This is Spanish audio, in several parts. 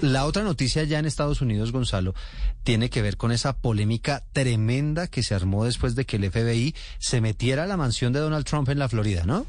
La otra noticia ya en Estados Unidos, Gonzalo, tiene que ver con esa polémica tremenda que se armó después de que el FBI se metiera a la mansión de Donald Trump en la Florida, ¿no?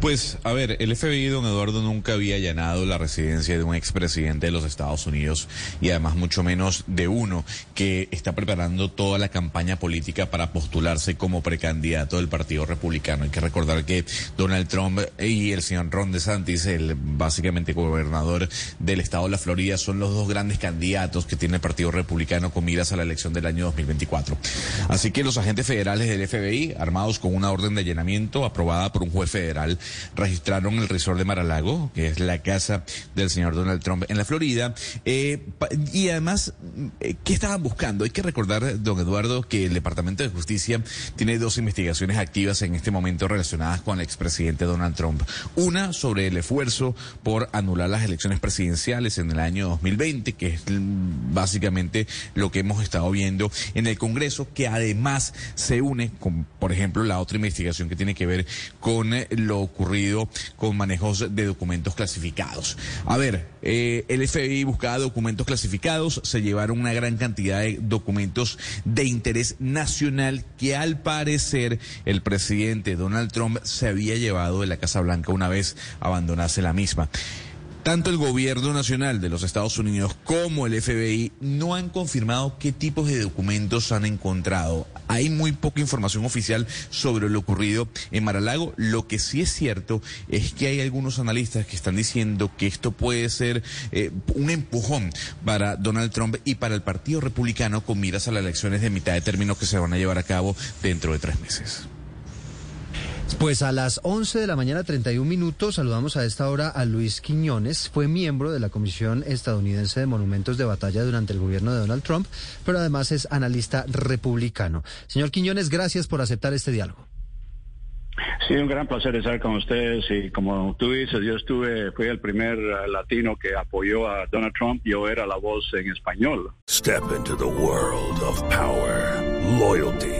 Pues, a ver, el FBI, don Eduardo, nunca había allanado la residencia de un expresidente de los Estados Unidos y además mucho menos de uno que está preparando toda la campaña política para postularse como precandidato del Partido Republicano. Hay que recordar que Donald Trump y el señor Ron DeSantis, el básicamente gobernador del estado de la Florida, son los dos grandes candidatos que tiene el Partido Republicano con miras a la elección del año 2024. Así que los agentes federales del FBI, armados con una orden de allanamiento aprobada por un juez federal, registraron el resort de Maralago, que es la casa del señor Donald Trump en la Florida. Eh, y además, eh, ¿qué estaban buscando? Hay que recordar, don Eduardo, que el Departamento de Justicia tiene dos investigaciones activas en este momento relacionadas con el expresidente Donald Trump. Una sobre el esfuerzo por anular las elecciones presidenciales en el año 2020, que es básicamente lo que hemos estado viendo en el Congreso, que además se une con, por ejemplo, la otra investigación que tiene que ver con lo ocurrido con manejos de documentos clasificados. A ver, eh, el FBI buscaba documentos clasificados, se llevaron una gran cantidad de documentos de interés nacional que al parecer el presidente Donald Trump se había llevado de la Casa Blanca una vez abandonase la misma. Tanto el gobierno nacional de los Estados Unidos como el FBI no han confirmado qué tipos de documentos han encontrado. Hay muy poca información oficial sobre lo ocurrido en Maralago. Lo que sí es cierto es que hay algunos analistas que están diciendo que esto puede ser eh, un empujón para Donald Trump y para el Partido Republicano con miras a las elecciones de mitad de término que se van a llevar a cabo dentro de tres meses. Pues a las 11 de la mañana 31 minutos saludamos a esta hora a Luis Quiñones, fue miembro de la Comisión Estadounidense de Monumentos de Batalla durante el gobierno de Donald Trump, pero además es analista republicano. Señor Quiñones, gracias por aceptar este diálogo. Sí, un gran placer estar con ustedes y como tú dices, yo estuve, fui el primer uh, latino que apoyó a Donald Trump, yo era la voz en español. Step into the world of power, loyalty.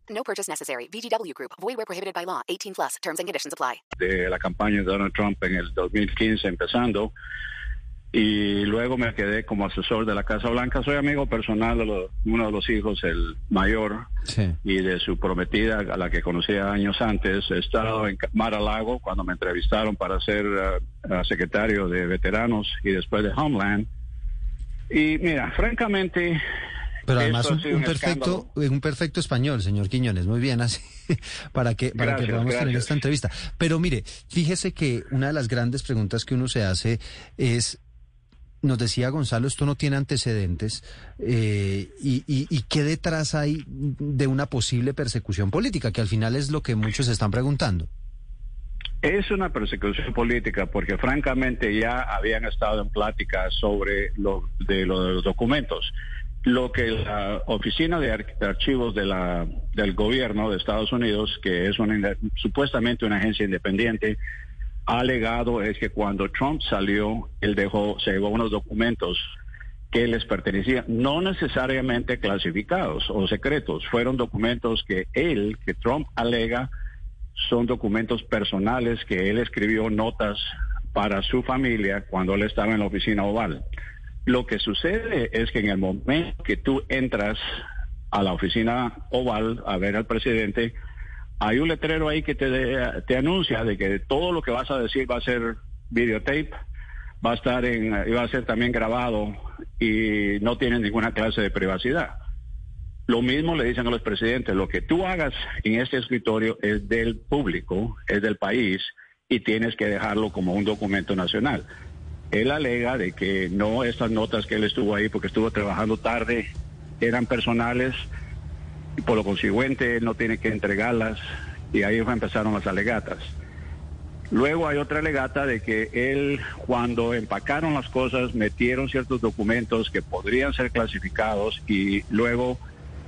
No purchase necessary. VGW Group. Void where prohibited by law. 18 plus. Terms and conditions apply. De la campaña de Donald Trump en el 2015 empezando y luego me quedé como asesor de la Casa Blanca. Soy amigo personal de lo, uno de los hijos, el mayor, Sí. y de su prometida, a la que conocía años antes. He estado en Mar a Lago cuando me entrevistaron para ser uh, secretario de veteranos y después de Homeland. Y mira, francamente, Pero además un, sido un un perfecto, un perfecto español, señor Quiñones, muy bien así, para que, para que Gracias, podamos tener esta entrevista. Pero mire, fíjese que una de las grandes preguntas que uno se hace es, nos decía Gonzalo, esto no tiene antecedentes, eh, y, y, y qué detrás hay de una posible persecución política, que al final es lo que muchos están preguntando. Es una persecución política porque francamente ya habían estado en plática sobre lo de, lo de los documentos. Lo que la oficina de Ar- de archivos de la, del gobierno de Estados Unidos, que es una, supuestamente una agencia independiente, ha alegado es que cuando Trump salió, él dejó, se llevó unos documentos que les pertenecían, no necesariamente clasificados o secretos, fueron documentos que él, que Trump alega, son documentos personales que él escribió notas para su familia cuando él estaba en la oficina oval. Lo que sucede es que en el momento que tú entras a la oficina oval a ver al presidente, hay un letrero ahí que te, te anuncia de que todo lo que vas a decir va a ser videotape, va a estar en, va a ser también grabado y no tiene ninguna clase de privacidad. Lo mismo le dicen a los presidentes, lo que tú hagas en este escritorio es del público, es del país, y tienes que dejarlo como un documento nacional. Él alega de que no estas notas que él estuvo ahí porque estuvo trabajando tarde eran personales y por lo consiguiente él no tiene que entregarlas y ahí empezaron las alegatas. Luego hay otra alegata de que él, cuando empacaron las cosas, metieron ciertos documentos que podrían ser clasificados y luego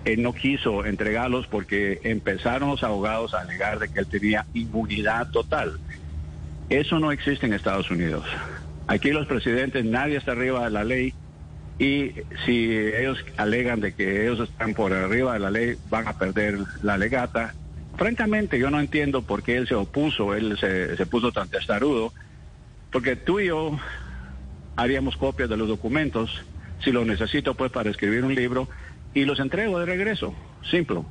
él no quiso entregarlos porque empezaron los abogados a alegar de que él tenía inmunidad total. Eso no existe en Estados Unidos. Aquí los presidentes, nadie está arriba de la ley y si ellos alegan de que ellos están por arriba de la ley, van a perder la legata. Francamente, yo no entiendo por qué él se opuso, él se, se puso tan testarudo, porque tú y yo haríamos copias de los documentos, si lo necesito pues para escribir un libro, y los entrego de regreso, simple.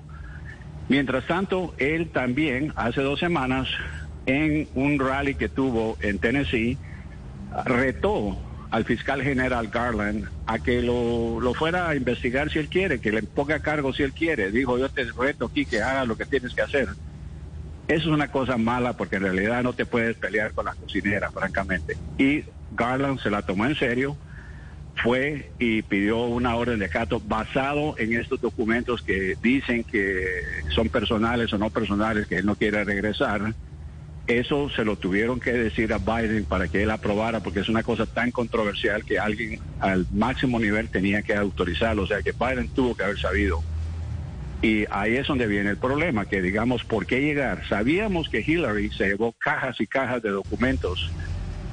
Mientras tanto, él también, hace dos semanas, en un rally que tuvo en Tennessee, retó al fiscal general Garland a que lo, lo, fuera a investigar si él quiere, que le ponga cargo si él quiere. Dijo, yo te reto aquí que haga lo que tienes que hacer. Eso es una cosa mala porque en realidad no te puedes pelear con la cocinera, francamente. Y Garland se la tomó en serio, fue y pidió una orden de cato basado en estos documentos que dicen que son personales o no personales, que él no quiere regresar eso se lo tuvieron que decir a Biden para que él aprobara, porque es una cosa tan controversial que alguien al máximo nivel tenía que autorizarlo. O sea que Biden tuvo que haber sabido. Y ahí es donde viene el problema, que digamos, ¿por qué llegar? Sabíamos que Hillary se llevó cajas y cajas de documentos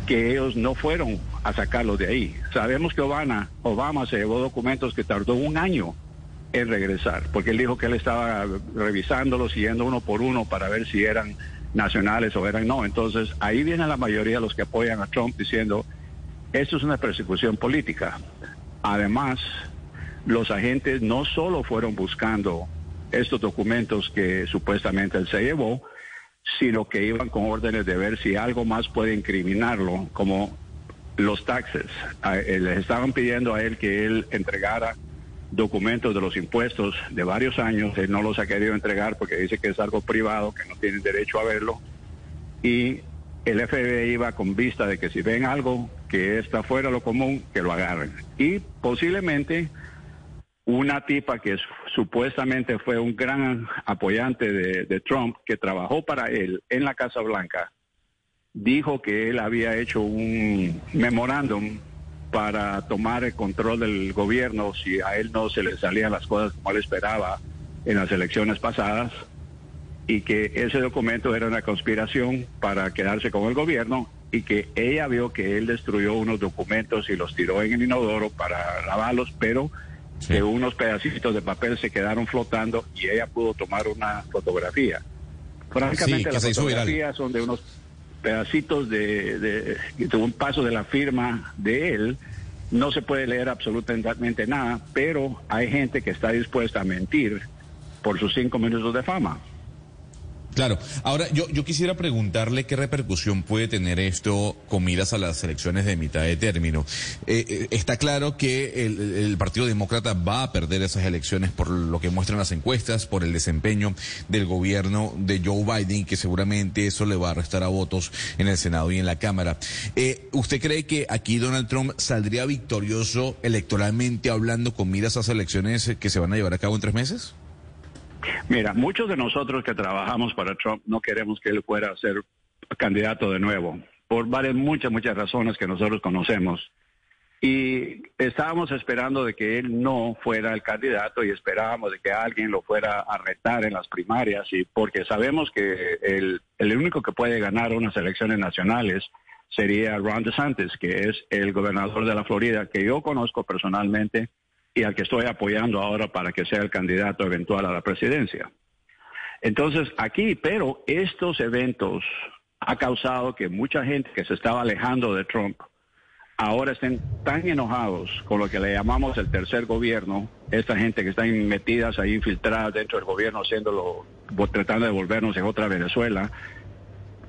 que ellos no fueron a sacarlos de ahí. Sabemos que Obama, Obama se llevó documentos que tardó un año en regresar, porque él dijo que él estaba revisándolos, siguiendo uno por uno para ver si eran nacionales o eran no. Entonces ahí viene la mayoría de los que apoyan a Trump diciendo, esto es una persecución política. Además, los agentes no solo fueron buscando estos documentos que supuestamente él se llevó, sino que iban con órdenes de ver si algo más puede incriminarlo, como los taxes. Eh, les estaban pidiendo a él que él entregara documentos de los impuestos de varios años, él no los ha querido entregar porque dice que es algo privado, que no tienen derecho a verlo, y el FBI iba con vista de que si ven algo que está fuera de lo común, que lo agarren. Y posiblemente una tipa que supuestamente fue un gran apoyante de, de Trump, que trabajó para él en la Casa Blanca, dijo que él había hecho un memorándum para tomar el control del gobierno si a él no se le salían las cosas como él esperaba en las elecciones pasadas y que ese documento era una conspiración para quedarse con el gobierno y que ella vio que él destruyó unos documentos y los tiró en el inodoro para lavarlos, pero que unos pedacitos de papel se quedaron flotando y ella pudo tomar una fotografía. Francamente, las fotografías son de unos pedacitos de, de, un paso de la firma de él, no se puede leer absolutamente nada, pero hay gente que está dispuesta a mentir por sus cinco minutos de fama. Claro. Ahora, yo, yo quisiera preguntarle qué repercusión puede tener esto con miras a las elecciones de mitad de término. Eh, eh, está claro que el, Partido Demócrata va a perder esas elecciones por lo que muestran las encuestas, por el desempeño del gobierno de Joe Biden, que seguramente eso le va a restar a votos en el Senado y en la Cámara. Eh, ¿Usted cree que aquí Donald Trump saldría victorioso electoralmente hablando con miras a esas elecciones que se van a llevar a cabo en tres meses? Mira, muchos de nosotros que trabajamos para Trump no queremos que él fuera a ser candidato de nuevo, por varias, muchas, muchas razones que nosotros conocemos. Y estábamos esperando de que él no fuera el candidato y esperábamos de que alguien lo fuera a retar en las primarias, y porque sabemos que el, el único que puede ganar unas elecciones nacionales sería Ron DeSantis, que es el gobernador de la Florida, que yo conozco personalmente y al que estoy apoyando ahora para que sea el candidato eventual a la presidencia. Entonces, aquí, pero estos eventos ha causado que mucha gente que se estaba alejando de Trump ahora estén tan enojados con lo que le llamamos el tercer gobierno, esta gente que está metidas ahí infiltradas dentro del gobierno, haciéndolo, tratando de volvernos en otra Venezuela,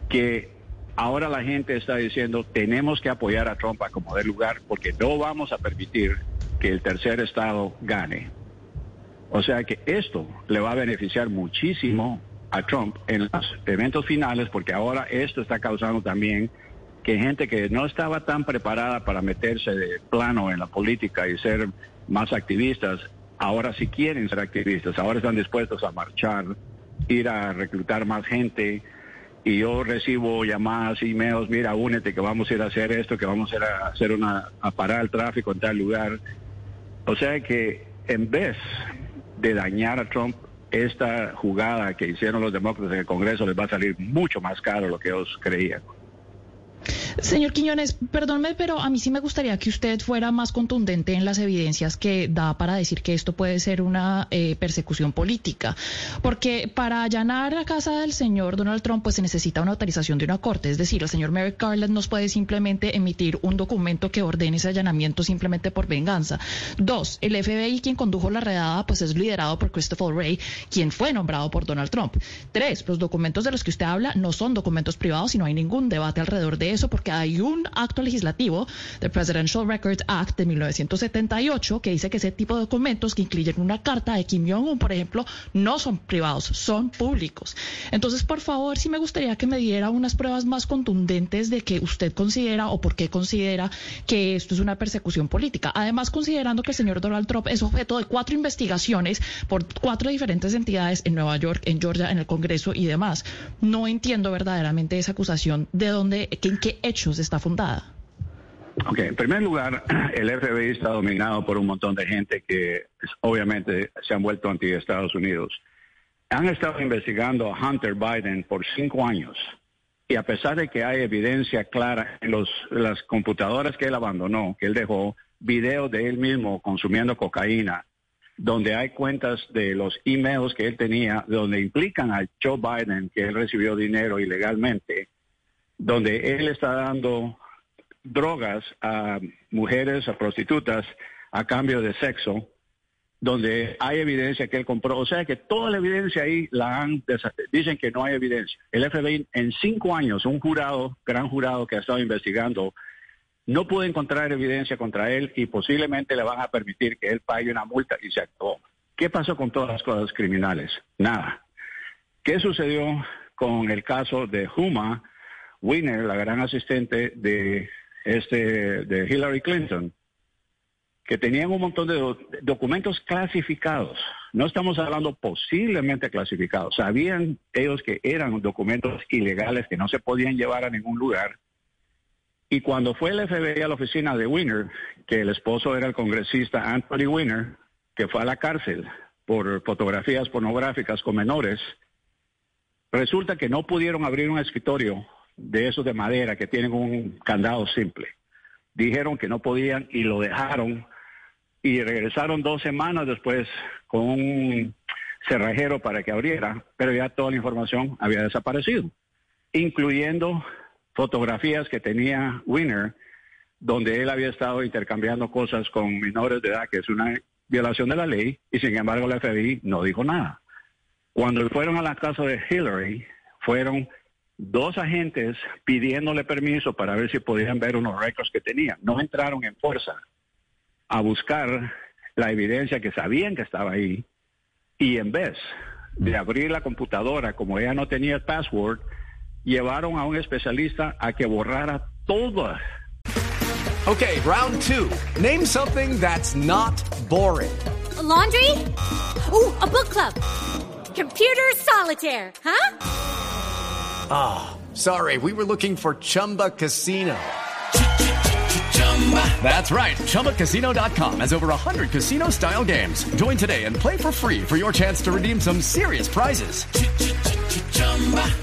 que ahora la gente está diciendo tenemos que apoyar a Trump a como dé lugar porque no vamos a permitir que el tercer estado gane. O sea que esto le va a beneficiar muchísimo a Trump en los eventos finales porque ahora esto está causando también que gente que no estaba tan preparada para meterse de plano en la política y ser más activistas, ahora sí quieren ser activistas, ahora están dispuestos a marchar, ir a reclutar más gente. Y yo recibo llamadas, emails, mira, únete que vamos a ir a hacer esto, que vamos a ir a hacer una, a parar el tráfico en tal lugar. O sea que en vez de dañar a Trump, esta jugada que hicieron los demócratas en el Congreso les va a salir mucho más caro de lo que ellos creían. Señor Quiñones, perdónme, pero a mí sí me gustaría que usted fuera más contundente en las evidencias que da para decir que esto puede ser una eh, persecución política. Porque para allanar la casa del señor Donald Trump, pues se necesita una autorización de una corte. Es decir, el señor Merrick Garland no puede simplemente emitir un documento que ordene ese allanamiento simplemente por venganza. Dos, el FBI, quien condujo la redada, pues es liderado por Christopher Wray, quien fue nombrado por Donald Trump. Tres, los documentos de los que usted habla no son documentos privados y no hay ningún debate alrededor de eso hay un acto legislativo, the Presidential Records Act de 1978, que dice que ese tipo de documentos que incluyen una carta de Kim Jong-un, por ejemplo, no son privados, son públicos. Entonces, por favor, sí me gustaría que me diera unas pruebas más contundentes de que usted considera o por qué considera que esto es una persecución política. Además, considerando que el señor Donald Trump es objeto de cuatro investigaciones por cuatro diferentes entidades en Nueva York, en Georgia, en el Congreso y demás. No entiendo verdaderamente esa acusación de dónde, en qué hechos está fundada. Ok, en primer lugar, el FBI está dominado por un montón de gente que obviamente se han vuelto anti-Estados Unidos. Han estado investigando a Hunter Biden por cinco años y a pesar de que hay evidencia clara en los, las computadoras que él abandonó, que él dejó, videos de él mismo consumiendo cocaína, donde hay cuentas de los emails que él tenía, donde implican a Joe Biden que él recibió dinero ilegalmente, donde él está dando drogas a mujeres, a prostitutas, a cambio de sexo, donde hay evidencia que él compró. O sea que toda la evidencia ahí la han dicen que no hay evidencia. El FBI en cinco años, un jurado, gran jurado que ha estado investigando, no pudo encontrar evidencia contra él y posiblemente le van a permitir que él pague una multa y se actuó. ¿Qué pasó con todas las cosas criminales? Nada. ¿Qué sucedió con el caso de Huma? Winner, la gran asistente de, este, de Hillary Clinton, que tenían un montón de documentos clasificados. No estamos hablando posiblemente clasificados. Sabían ellos que eran documentos ilegales que no se podían llevar a ningún lugar. Y cuando fue el FBI a la oficina de Winner, que el esposo era el congresista Anthony Winner, que fue a la cárcel por fotografías pornográficas con menores, resulta que no pudieron abrir un escritorio de esos de madera que tienen un candado simple. Dijeron que no podían y lo dejaron y regresaron dos semanas después con un cerrajero para que abriera, pero ya toda la información había desaparecido, incluyendo fotografías que tenía Winner, donde él había estado intercambiando cosas con menores de edad, que es una violación de la ley, y sin embargo la FBI no dijo nada. Cuando fueron a la casa de Hillary, fueron dos agentes pidiéndole permiso para ver si podían ver unos récords que tenían. No entraron en fuerza a buscar la evidencia que sabían que estaba ahí y en vez de abrir la computadora como ella no tenía el password, llevaron a un especialista a que borrara todo. Okay, round two. Name something that's not boring. laundry? Ooh, a book club. Computer solitaire, huh? Ah, oh, sorry, we were looking for Chumba Casino. That's right. ChumbaCasino.com has over 100 casino style games. Join today and play for free for your chance to redeem some serious prizes.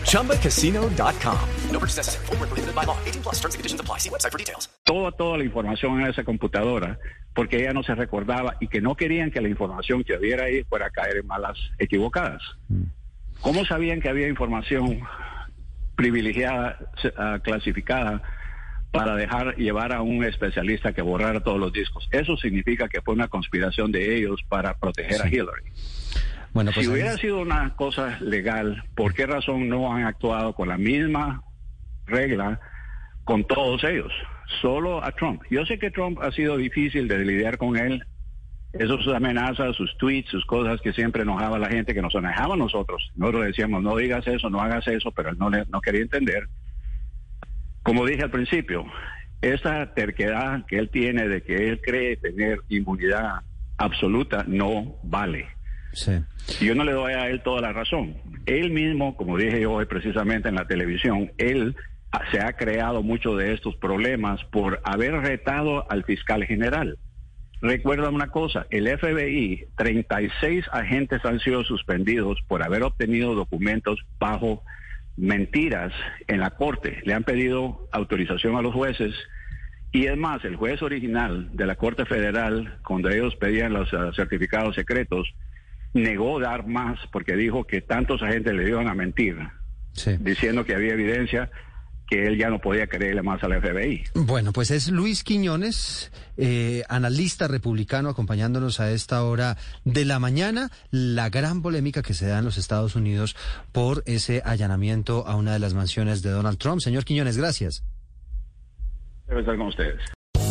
ChumbaCasino.com. No purchase necessary. Full prohibited by law. 18 plus terms and conditions apply. See website for details. Toda, toda la información en esa computadora porque ella no se recordaba y que no querían que la información que hubiera ahí fuera a caer en malas equivocadas. ¿Cómo sabían que había información privilegiada, uh, clasificada? para dejar llevar a un especialista que borrara todos los discos. Eso significa que fue una conspiración de ellos para proteger a Hillary. Bueno, pues si hubiera sido una cosa legal, ¿por qué razón no han actuado con la misma regla con todos ellos? Solo a Trump. Yo sé que Trump ha sido difícil de lidiar con él Esas amenazas, sus tweets, sus cosas que siempre enojaba a la gente, que nos enojaba a nosotros. Nosotros decíamos, no digas eso, no hagas eso, pero él no, le, no quería entender. Como dije al principio, esa terquedad que él tiene de que él cree tener inmunidad absoluta no vale. Sí. Yo no le doy a él toda la razón. Él mismo, como dije hoy precisamente en la televisión, él se ha creado muchos de estos problemas por haber retado al fiscal general. Recuerda una cosa, el FBI, 36 agentes han sido suspendidos por haber obtenido documentos bajo mentiras en la corte. Le han pedido autorización a los jueces y es más, el juez original de la Corte Federal, cuando ellos pedían los uh, certificados secretos, negó dar más porque dijo que tantos agentes le iban a mentir, Sí. diciendo que había evidencia que él ya no podía creerle más al FBI. Bueno, pues es Luis Quiñones, eh, analista republicano, acompañándonos a esta hora de la mañana. La gran polémica que se da en los Estados Unidos por ese allanamiento a una de las mansiones de Donald Trump. Señor Quiñones, gracias. Debe estar con ustedes.